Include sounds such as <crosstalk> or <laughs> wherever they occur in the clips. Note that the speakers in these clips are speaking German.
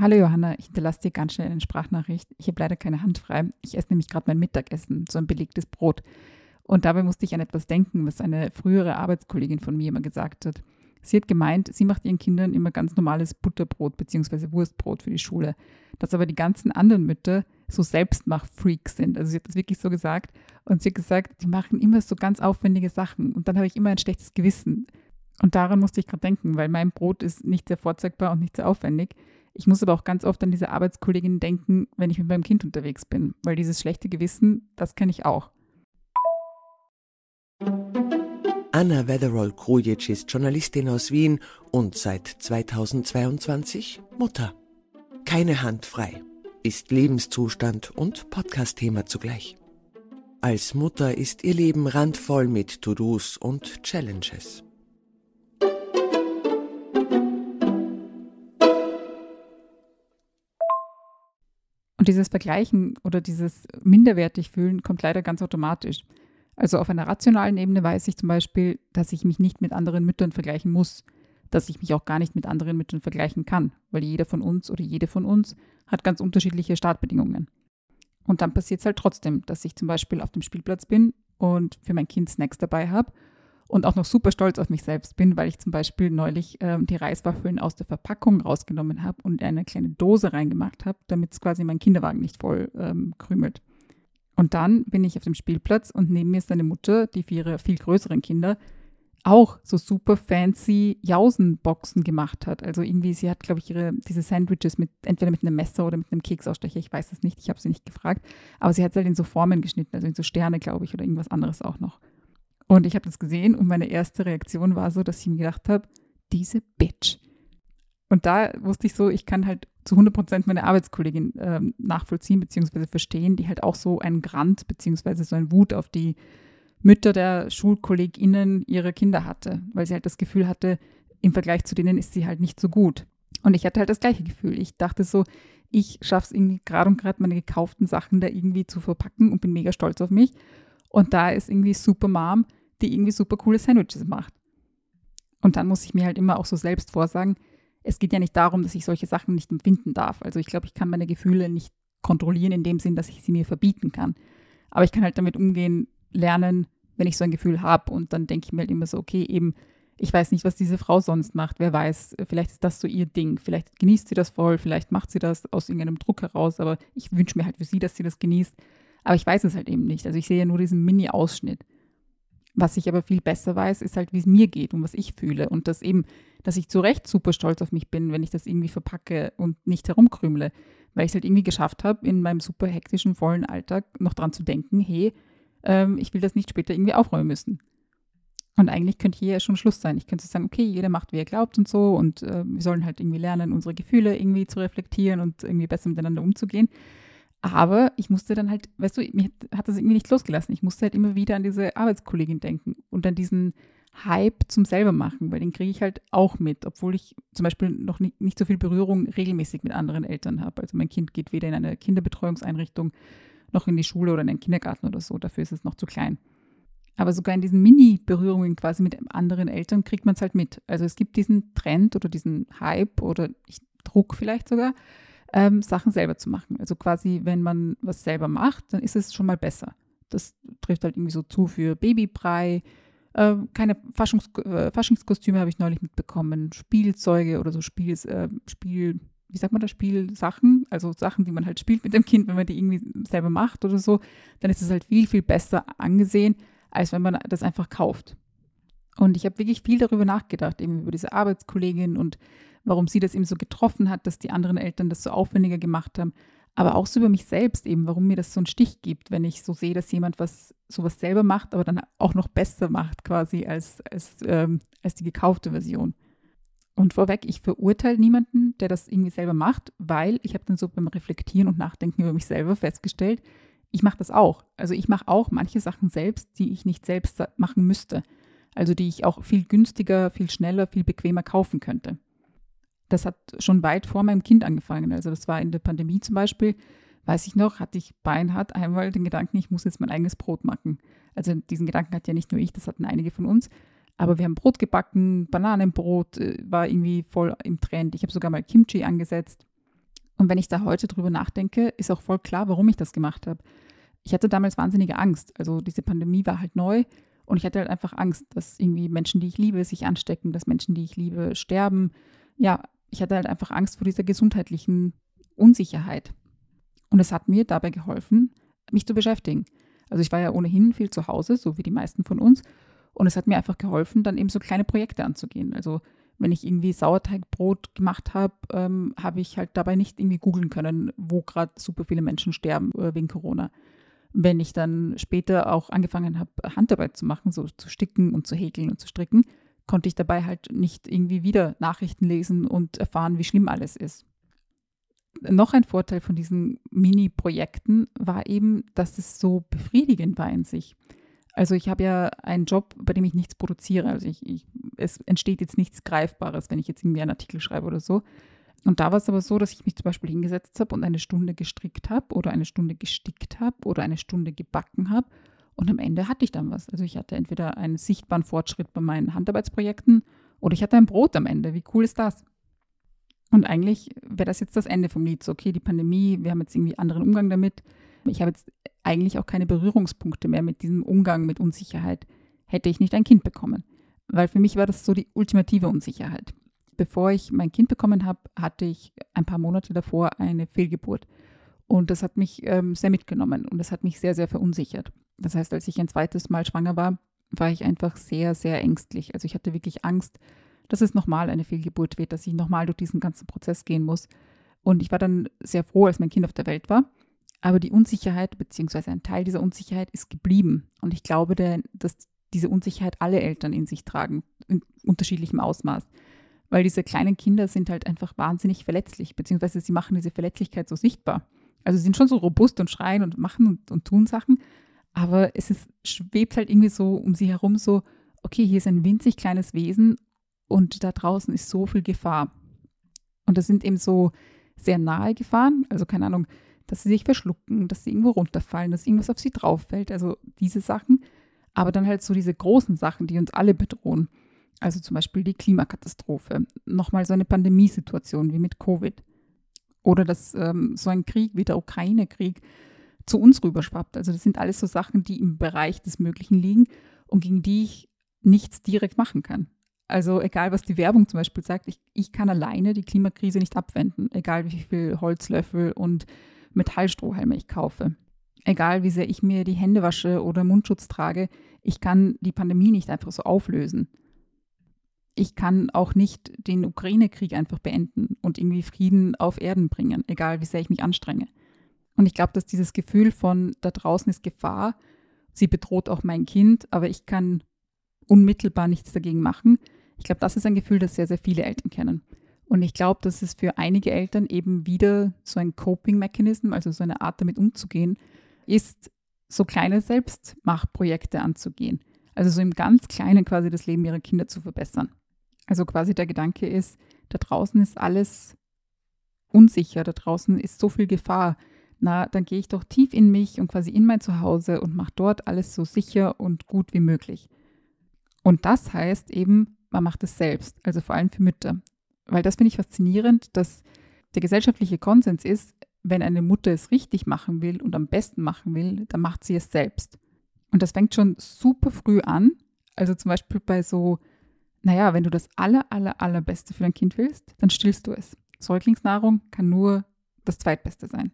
Hallo Johanna, ich hinterlasse dir ganz schnell eine Sprachnachricht. Ich habe leider keine Hand frei. Ich esse nämlich gerade mein Mittagessen, so ein belegtes Brot. Und dabei musste ich an etwas denken, was eine frühere Arbeitskollegin von mir immer gesagt hat. Sie hat gemeint, sie macht ihren Kindern immer ganz normales Butterbrot bzw. Wurstbrot für die Schule. Dass aber die ganzen anderen Mütter so Selbstmach-Freaks sind. Also sie hat das wirklich so gesagt. Und sie hat gesagt, die machen immer so ganz aufwendige Sachen. Und dann habe ich immer ein schlechtes Gewissen. Und daran musste ich gerade denken, weil mein Brot ist nicht sehr vorzeigbar und nicht sehr aufwendig. Ich muss aber auch ganz oft an diese Arbeitskollegin denken, wenn ich mit meinem Kind unterwegs bin, weil dieses schlechte Gewissen, das kenne ich auch. Anna Wetherall-Krujic ist Journalistin aus Wien und seit 2022 Mutter. Keine Hand frei, ist Lebenszustand und Podcast-Thema zugleich. Als Mutter ist ihr Leben randvoll mit To-Dos und Challenges. Und dieses Vergleichen oder dieses minderwertig fühlen kommt leider ganz automatisch. Also auf einer rationalen Ebene weiß ich zum Beispiel, dass ich mich nicht mit anderen Müttern vergleichen muss, dass ich mich auch gar nicht mit anderen Müttern vergleichen kann, weil jeder von uns oder jede von uns hat ganz unterschiedliche Startbedingungen. Und dann passiert es halt trotzdem, dass ich zum Beispiel auf dem Spielplatz bin und für mein Kind Snacks dabei habe und auch noch super stolz auf mich selbst bin, weil ich zum Beispiel neulich ähm, die Reiswaffeln aus der Verpackung rausgenommen habe und eine kleine Dose reingemacht habe, damit es quasi mein Kinderwagen nicht voll ähm, krümelt. Und dann bin ich auf dem Spielplatz und neben mir ist eine Mutter, die für ihre viel größeren Kinder auch so super fancy Jausenboxen gemacht hat. Also irgendwie, sie hat, glaube ich, ihre, diese Sandwiches mit, entweder mit einem Messer oder mit einem Keksausstecher, ich weiß es nicht, ich habe sie nicht gefragt, aber sie hat es halt in so Formen geschnitten, also in so Sterne, glaube ich, oder irgendwas anderes auch noch. Und ich habe das gesehen und meine erste Reaktion war so, dass ich mir gedacht habe, diese Bitch. Und da wusste ich so, ich kann halt zu 100 Prozent meine Arbeitskollegin äh, nachvollziehen bzw. verstehen, die halt auch so einen Grant bzw. so einen Wut auf die Mütter der SchulkollegInnen ihrer Kinder hatte, weil sie halt das Gefühl hatte, im Vergleich zu denen ist sie halt nicht so gut. Und ich hatte halt das gleiche Gefühl. Ich dachte so, ich schaffe es irgendwie gerade und gerade meine gekauften Sachen da irgendwie zu verpacken und bin mega stolz auf mich. Und da ist irgendwie Super Mom, die irgendwie super coole Sandwiches macht. Und dann muss ich mir halt immer auch so selbst vorsagen, es geht ja nicht darum, dass ich solche Sachen nicht empfinden darf. Also ich glaube, ich kann meine Gefühle nicht kontrollieren in dem Sinn, dass ich sie mir verbieten kann. Aber ich kann halt damit umgehen, lernen, wenn ich so ein Gefühl habe. Und dann denke ich mir halt immer so, okay, eben, ich weiß nicht, was diese Frau sonst macht. Wer weiß, vielleicht ist das so ihr Ding. Vielleicht genießt sie das voll, vielleicht macht sie das aus irgendeinem Druck heraus. Aber ich wünsche mir halt für sie, dass sie das genießt. Aber ich weiß es halt eben nicht. Also ich sehe ja nur diesen Mini-Ausschnitt. Was ich aber viel besser weiß, ist halt, wie es mir geht und was ich fühle. Und dass eben, dass ich zu Recht super stolz auf mich bin, wenn ich das irgendwie verpacke und nicht herumkrümle. Weil ich es halt irgendwie geschafft habe, in meinem super hektischen, vollen Alltag noch dran zu denken, hey, ähm, ich will das nicht später irgendwie aufräumen müssen. Und eigentlich könnte hier ja schon Schluss sein. Ich könnte sagen, okay, jeder macht, wie er glaubt und so. Und äh, wir sollen halt irgendwie lernen, unsere Gefühle irgendwie zu reflektieren und irgendwie besser miteinander umzugehen. Aber ich musste dann halt, weißt du, mir hat das irgendwie nicht losgelassen. Ich musste halt immer wieder an diese Arbeitskollegin denken und an diesen Hype zum selber machen, weil den kriege ich halt auch mit, obwohl ich zum Beispiel noch nicht, nicht so viel Berührung regelmäßig mit anderen Eltern habe. Also mein Kind geht weder in eine Kinderbetreuungseinrichtung noch in die Schule oder in den Kindergarten oder so. Dafür ist es noch zu klein. Aber sogar in diesen Mini-Berührungen quasi mit anderen Eltern kriegt man es halt mit. Also es gibt diesen Trend oder diesen Hype oder Druck vielleicht sogar, ähm, Sachen selber zu machen. Also quasi, wenn man was selber macht, dann ist es schon mal besser. Das trifft halt irgendwie so zu für Babybrei. Äh, keine Faschungs äh, Faschingskostüme habe ich neulich mitbekommen. Spielzeuge oder so Spiel, äh, Spiel, wie sagt man das, Spielsachen, also Sachen, die man halt spielt mit dem Kind, wenn man die irgendwie selber macht oder so, dann ist es halt viel, viel besser angesehen, als wenn man das einfach kauft. Und ich habe wirklich viel darüber nachgedacht, eben über diese Arbeitskollegin und warum sie das eben so getroffen hat, dass die anderen Eltern das so aufwendiger gemacht haben. Aber auch so über mich selbst eben, warum mir das so einen Stich gibt, wenn ich so sehe, dass jemand was sowas selber macht, aber dann auch noch besser macht quasi als, als, ähm, als die gekaufte Version. Und vorweg, ich verurteile niemanden, der das irgendwie selber macht, weil ich habe dann so beim Reflektieren und Nachdenken über mich selber festgestellt, ich mache das auch. Also ich mache auch manche Sachen selbst, die ich nicht selbst machen müsste. Also die ich auch viel günstiger, viel schneller, viel bequemer kaufen könnte das hat schon weit vor meinem Kind angefangen. Also das war in der Pandemie zum Beispiel, weiß ich noch, hatte ich beinhart einmal den Gedanken, ich muss jetzt mein eigenes Brot machen. Also diesen Gedanken hat ja nicht nur ich, das hatten einige von uns. Aber wir haben Brot gebacken, Bananenbrot äh, war irgendwie voll im Trend. Ich habe sogar mal Kimchi angesetzt. Und wenn ich da heute drüber nachdenke, ist auch voll klar, warum ich das gemacht habe. Ich hatte damals wahnsinnige Angst. Also diese Pandemie war halt neu und ich hatte halt einfach Angst, dass irgendwie Menschen, die ich liebe, sich anstecken, dass Menschen, die ich liebe, sterben. Ja, ich hatte halt einfach Angst vor dieser gesundheitlichen Unsicherheit. Und es hat mir dabei geholfen, mich zu beschäftigen. Also ich war ja ohnehin viel zu Hause, so wie die meisten von uns. Und es hat mir einfach geholfen, dann eben so kleine Projekte anzugehen. Also wenn ich irgendwie Sauerteigbrot gemacht habe, ähm, habe ich halt dabei nicht irgendwie googeln können, wo gerade super viele Menschen sterben äh, wegen Corona. Wenn ich dann später auch angefangen habe, Handarbeit zu machen, so zu sticken und zu häkeln und zu stricken, konnte ich dabei halt nicht irgendwie wieder Nachrichten lesen und erfahren, wie schlimm alles ist. Noch ein Vorteil von diesen Mini-Projekten war eben, dass es so befriedigend war in sich. Also ich habe ja einen Job, bei dem ich nichts produziere. Also ich, ich, es entsteht jetzt nichts Greifbares, wenn ich jetzt irgendwie einen Artikel schreibe oder so. Und da war es aber so, dass ich mich zum Beispiel hingesetzt habe und eine Stunde gestrickt habe oder eine Stunde gestickt habe oder eine Stunde gebacken habe. Und am Ende hatte ich dann was. Also ich hatte entweder einen sichtbaren Fortschritt bei meinen Handarbeitsprojekten oder ich hatte ein Brot am Ende. Wie cool ist das? Und eigentlich wäre das jetzt das Ende vom Lied. So, okay, die Pandemie, wir haben jetzt irgendwie anderen Umgang damit. Ich habe jetzt eigentlich auch keine Berührungspunkte mehr mit diesem Umgang mit Unsicherheit, hätte ich nicht ein Kind bekommen. Weil für mich war das so die ultimative Unsicherheit. Bevor ich mein Kind bekommen habe, hatte ich ein paar Monate davor eine Fehlgeburt. Und das hat mich ähm, sehr mitgenommen und das hat mich sehr, sehr verunsichert. Das heißt, als ich ein zweites Mal schwanger war, war ich einfach sehr, sehr ängstlich. Also ich hatte wirklich Angst, dass es nochmal eine Fehlgeburt wird, dass ich nochmal durch diesen ganzen Prozess gehen muss. Und ich war dann sehr froh, als mein Kind auf der Welt war. Aber die Unsicherheit, beziehungsweise ein Teil dieser Unsicherheit ist geblieben. Und ich glaube, dass diese Unsicherheit alle Eltern in sich tragen, in unterschiedlichem Ausmaß. Weil diese kleinen Kinder sind halt einfach wahnsinnig verletzlich, beziehungsweise sie machen diese Verletzlichkeit so sichtbar. Also sie sind schon so robust und schreien und machen und, und tun Sachen, aber es ist, schwebt halt irgendwie so um sie herum so, okay, hier ist ein winzig kleines Wesen und da draußen ist so viel Gefahr. Und das sind eben so sehr nahe Gefahren, also keine Ahnung, dass sie sich verschlucken, dass sie irgendwo runterfallen, dass irgendwas auf sie drauf fällt, also diese Sachen. Aber dann halt so diese großen Sachen, die uns alle bedrohen. Also zum Beispiel die Klimakatastrophe, nochmal so eine Pandemiesituation wie mit Covid. Oder dass ähm, so ein Krieg wie der Ukraine-Krieg zu uns rüberschwappt. Also das sind alles so Sachen, die im Bereich des Möglichen liegen und gegen die ich nichts direkt machen kann. Also egal, was die Werbung zum Beispiel sagt, ich, ich kann alleine die Klimakrise nicht abwenden, egal wie viel Holzlöffel und Metallstrohhalme ich kaufe. Egal wie sehr ich mir die Hände wasche oder Mundschutz trage, ich kann die Pandemie nicht einfach so auflösen. Ich kann auch nicht den Ukraine-Krieg einfach beenden und irgendwie Frieden auf Erden bringen, egal wie sehr ich mich anstrenge. Und ich glaube, dass dieses Gefühl von da draußen ist Gefahr, sie bedroht auch mein Kind, aber ich kann unmittelbar nichts dagegen machen. Ich glaube, das ist ein Gefühl, das sehr, sehr viele Eltern kennen. Und ich glaube, dass es für einige Eltern eben wieder so ein Coping-Mechanism, also so eine Art damit umzugehen, ist, so kleine Selbstmachprojekte anzugehen. Also so im ganz Kleinen quasi das Leben ihrer Kinder zu verbessern. Also quasi der Gedanke ist, da draußen ist alles unsicher, da draußen ist so viel Gefahr. Na, dann gehe ich doch tief in mich und quasi in mein Zuhause und mache dort alles so sicher und gut wie möglich. Und das heißt eben, man macht es selbst, also vor allem für Mütter weil das finde ich faszinierend, dass der gesellschaftliche Konsens ist, wenn eine Mutter es richtig machen will und am besten machen will, dann macht sie es selbst. Und das fängt schon super früh an. Also zum Beispiel bei so, naja, wenn du das aller, aller, allerbeste für dein Kind willst, dann stillst du es. Säuglingsnahrung kann nur das Zweitbeste sein.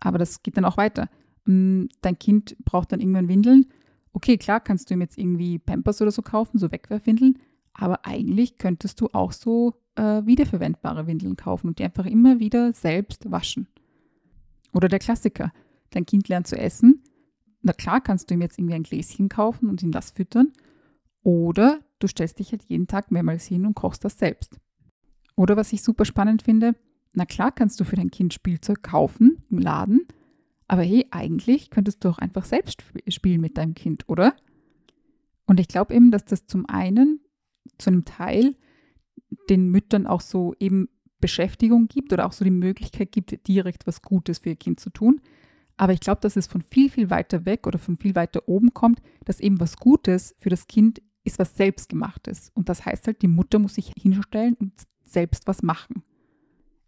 Aber das geht dann auch weiter. Mm, dein Kind braucht dann irgendwann Windeln. Okay, klar, kannst du ihm jetzt irgendwie Pampers oder so kaufen, so Wegwerfwindeln. Aber eigentlich könntest du auch so äh, wiederverwendbare Windeln kaufen und die einfach immer wieder selbst waschen. Oder der Klassiker, dein Kind lernt zu essen. Na klar kannst du ihm jetzt irgendwie ein Gläschen kaufen und ihm das füttern. Oder du stellst dich halt jeden Tag mehrmals hin und kochst das selbst. Oder was ich super spannend finde, na klar kannst du für dein Kind Spielzeug kaufen im Laden, aber hey, eigentlich könntest du auch einfach selbst spielen mit deinem Kind, oder? Und ich glaube eben, dass das zum einen zu einem Teil den Müttern auch so eben Beschäftigung gibt oder auch so die Möglichkeit gibt, direkt was Gutes für ihr Kind zu tun. Aber ich glaube, dass es von viel, viel weiter weg oder von viel weiter oben kommt, dass eben was Gutes für das Kind ist was Selbstgemachtes. Und das heißt halt, die Mutter muss sich hinstellen und selbst was machen.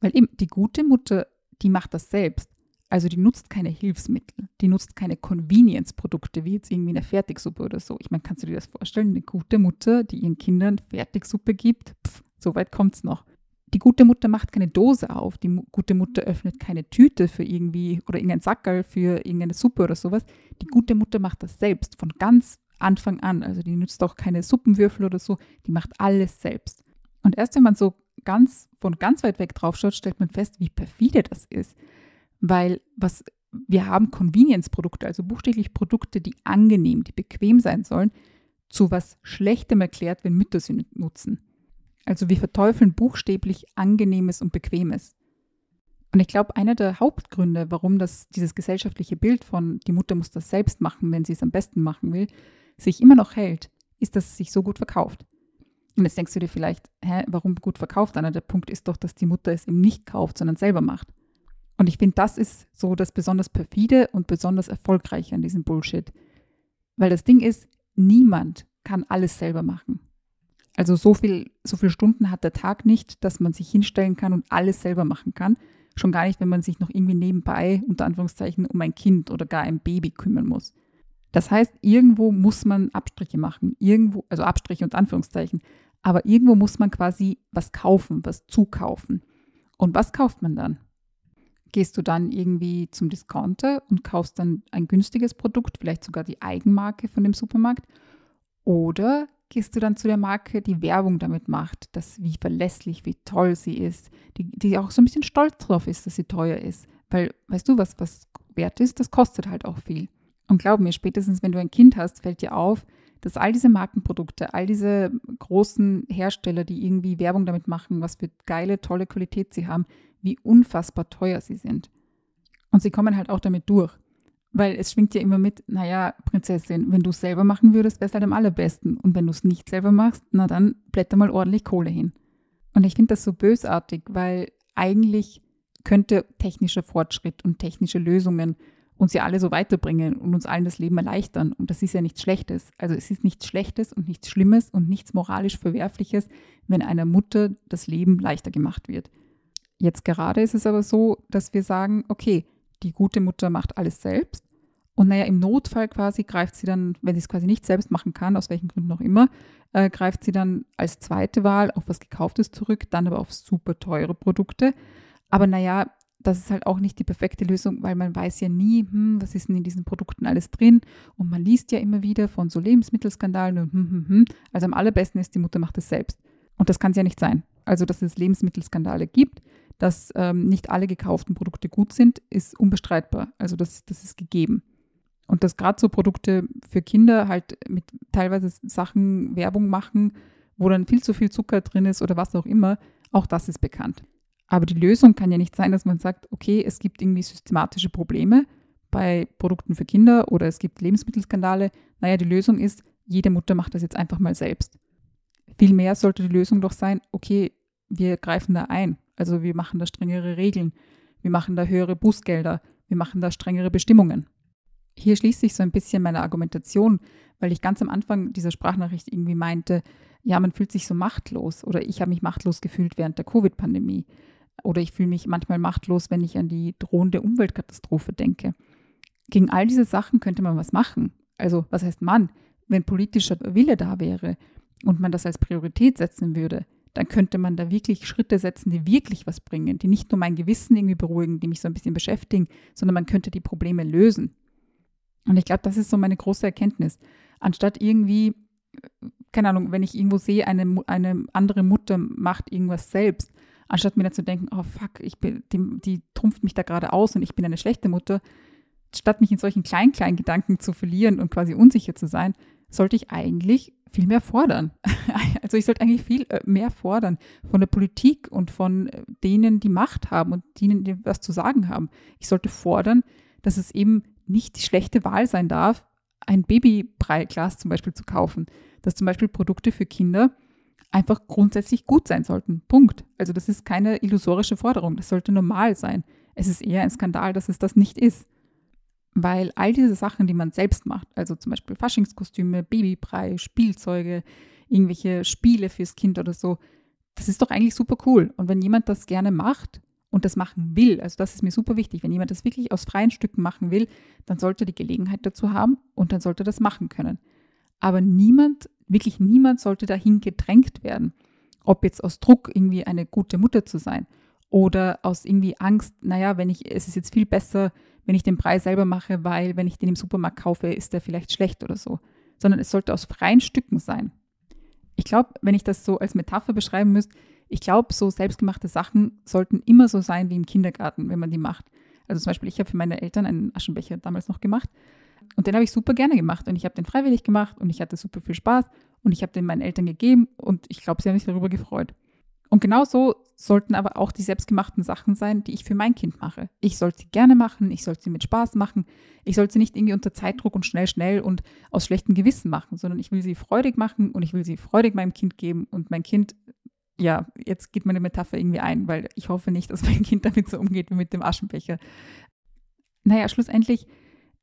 Weil eben die gute Mutter, die macht das selbst. Also die nutzt keine Hilfsmittel, die nutzt keine Convenience-Produkte, wie jetzt irgendwie eine Fertigsuppe oder so. Ich meine, kannst du dir das vorstellen? Eine gute Mutter, die ihren Kindern Fertigsuppe gibt, pff, so weit kommt es noch. Die gute Mutter macht keine Dose auf, die gute Mutter öffnet keine Tüte für irgendwie oder irgendein Sackerl für irgendeine Suppe oder sowas. Die gute Mutter macht das selbst von ganz Anfang an. Also die nutzt auch keine Suppenwürfel oder so, die macht alles selbst. Und erst wenn man so ganz von ganz weit weg drauf schaut, stellt man fest, wie perfide das ist. Weil was wir haben Convenience-Produkte, also buchstäblich Produkte, die angenehm, die bequem sein sollen, zu was Schlechtem erklärt, wenn Mütter sie nutzen. Also wir verteufeln buchstäblich Angenehmes und Bequemes. Und ich glaube, einer der Hauptgründe, warum das, dieses gesellschaftliche Bild von die Mutter muss das selbst machen, wenn sie es am besten machen will, sich immer noch hält, ist, dass es sich so gut verkauft. Und jetzt denkst du dir vielleicht, hä, warum gut verkauft? Einer der Punkt ist doch, dass die Mutter es eben nicht kauft, sondern selber macht. Und ich finde, das ist so das besonders perfide und besonders erfolgreiche an diesem Bullshit. Weil das Ding ist, niemand kann alles selber machen. Also so viel, so viele Stunden hat der Tag nicht, dass man sich hinstellen kann und alles selber machen kann. Schon gar nicht, wenn man sich noch irgendwie nebenbei, unter Anführungszeichen, um ein Kind oder gar ein Baby kümmern muss. Das heißt, irgendwo muss man Abstriche machen. Irgendwo, also Abstriche und Anführungszeichen. Aber irgendwo muss man quasi was kaufen, was zukaufen. Und was kauft man dann? Gehst du dann irgendwie zum Discounter und kaufst dann ein günstiges Produkt, vielleicht sogar die Eigenmarke von dem Supermarkt? Oder gehst du dann zu der Marke, die Werbung damit macht, dass wie verlässlich, wie toll sie ist, die, die auch so ein bisschen stolz drauf ist, dass sie teuer ist. Weil, weißt du, was, was wert ist, das kostet halt auch viel. Und glaub mir, spätestens wenn du ein Kind hast, fällt dir auf, dass all diese Markenprodukte, all diese großen Hersteller, die irgendwie Werbung damit machen, was für geile, tolle Qualität sie haben, wie unfassbar teuer sie sind. Und sie kommen halt auch damit durch. Weil es schwingt ja immer mit, naja, Prinzessin, wenn du es selber machen würdest, wäre es halt am allerbesten. Und wenn du es nicht selber machst, na dann blätter mal ordentlich Kohle hin. Und ich finde das so bösartig, weil eigentlich könnte technischer Fortschritt und technische Lösungen uns ja alle so weiterbringen und uns allen das Leben erleichtern. Und das ist ja nichts Schlechtes. Also es ist nichts Schlechtes und nichts Schlimmes und nichts moralisch Verwerfliches, wenn einer Mutter das Leben leichter gemacht wird. Jetzt gerade ist es aber so, dass wir sagen, okay, die gute Mutter macht alles selbst. Und naja, im Notfall quasi greift sie dann, wenn sie es quasi nicht selbst machen kann, aus welchen Gründen auch immer, äh, greift sie dann als zweite Wahl auf was Gekauftes zurück, dann aber auf super teure Produkte. Aber naja, das ist halt auch nicht die perfekte Lösung, weil man weiß ja nie, hm, was ist denn in diesen Produkten alles drin. Und man liest ja immer wieder von so Lebensmittelskandalen und hm, hm, hm. Also am allerbesten ist, die Mutter macht es selbst. Und das kann es ja nicht sein. Also, dass es Lebensmittelskandale gibt, dass ähm, nicht alle gekauften Produkte gut sind, ist unbestreitbar. Also das, das ist gegeben. Und dass gerade so Produkte für Kinder halt mit teilweise Sachen Werbung machen, wo dann viel zu viel Zucker drin ist oder was auch immer, auch das ist bekannt. Aber die Lösung kann ja nicht sein, dass man sagt, okay, es gibt irgendwie systematische Probleme bei Produkten für Kinder oder es gibt Lebensmittelskandale. Naja, die Lösung ist, jede Mutter macht das jetzt einfach mal selbst. Vielmehr sollte die Lösung doch sein, okay, wir greifen da ein. Also wir machen da strengere Regeln, wir machen da höhere Bußgelder, wir machen da strengere Bestimmungen. Hier schließt sich so ein bisschen meine Argumentation, weil ich ganz am Anfang dieser Sprachnachricht irgendwie meinte, ja, man fühlt sich so machtlos oder ich habe mich machtlos gefühlt während der Covid-Pandemie oder ich fühle mich manchmal machtlos, wenn ich an die drohende Umweltkatastrophe denke. Gegen all diese Sachen könnte man was machen. Also was heißt man? Wenn politischer Wille da wäre und man das als Priorität setzen würde, dann könnte man da wirklich Schritte setzen, die wirklich was bringen, die nicht nur mein Gewissen irgendwie beruhigen, die mich so ein bisschen beschäftigen, sondern man könnte die Probleme lösen. Und ich glaube, das ist so meine große Erkenntnis. Anstatt irgendwie, keine Ahnung, wenn ich irgendwo sehe, eine, eine andere Mutter macht irgendwas selbst, anstatt mir dann zu denken, oh fuck, ich bin, die, die trumpft mich da gerade aus und ich bin eine schlechte Mutter, statt mich in solchen kleinen, kleinen Gedanken zu verlieren und quasi unsicher zu sein, sollte ich eigentlich viel mehr fordern. <laughs> Also ich sollte eigentlich viel äh, mehr fordern von der Politik und von äh, denen, die Macht haben und denen, die was zu sagen haben. Ich sollte fordern, dass es eben nicht die schlechte Wahl sein darf, ein Babybreiglas zum Beispiel zu kaufen. Dass zum Beispiel Produkte für Kinder einfach grundsätzlich gut sein sollten. Punkt. Also das ist keine illusorische Forderung. Das sollte normal sein. Es ist eher ein Skandal, dass es das nicht ist. Weil all diese Sachen, die man selbst macht, also zum Beispiel Faschingskostüme, Babybrei, Spielzeuge, irgendwelche Spiele fürs Kind oder so, das ist doch eigentlich super cool. Und wenn jemand das gerne macht und das machen will, also das ist mir super wichtig, wenn jemand das wirklich aus freien Stücken machen will, dann sollte er die Gelegenheit dazu haben und dann sollte er das machen können. Aber niemand, wirklich niemand sollte dahin gedrängt werden, ob jetzt aus Druck irgendwie eine gute Mutter zu sein oder aus irgendwie Angst, naja, wenn ich, es ist jetzt viel besser, wenn ich den Preis selber mache, weil wenn ich den im Supermarkt kaufe, ist der vielleicht schlecht oder so, sondern es sollte aus freien Stücken sein. Ich glaube, wenn ich das so als Metapher beschreiben müsste, ich glaube, so selbstgemachte Sachen sollten immer so sein wie im Kindergarten, wenn man die macht. Also zum Beispiel, ich habe für meine Eltern einen Aschenbecher damals noch gemacht und den habe ich super gerne gemacht und ich habe den freiwillig gemacht und ich hatte super viel Spaß und ich habe den meinen Eltern gegeben und ich glaube, sie haben sich darüber gefreut. Und genauso sollten aber auch die selbstgemachten Sachen sein, die ich für mein Kind mache. Ich soll sie gerne machen, ich soll sie mit Spaß machen, ich soll sie nicht irgendwie unter Zeitdruck und schnell, schnell und aus schlechtem Gewissen machen, sondern ich will sie freudig machen und ich will sie freudig meinem Kind geben und mein Kind ja, jetzt geht meine Metapher irgendwie ein, weil ich hoffe nicht, dass mein Kind damit so umgeht wie mit dem Aschenbecher. Naja, schlussendlich,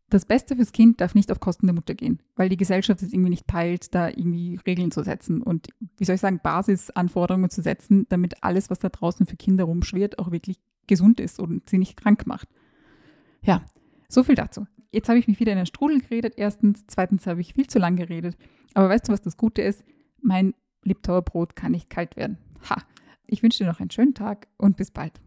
das Beste fürs Kind darf nicht auf Kosten der Mutter gehen, weil die Gesellschaft es irgendwie nicht peilt, da irgendwie Regeln zu setzen und, wie soll ich sagen, Basisanforderungen zu setzen, damit alles, was da draußen für Kinder rumschwirrt, auch wirklich gesund ist und sie nicht krank macht. Ja, so viel dazu. Jetzt habe ich mich wieder in den Strudel geredet, erstens. Zweitens habe ich viel zu lang geredet. Aber weißt du, was das Gute ist? Mein Liptauer Brot kann nicht kalt werden. Ha! Ich wünsche dir noch einen schönen Tag und bis bald.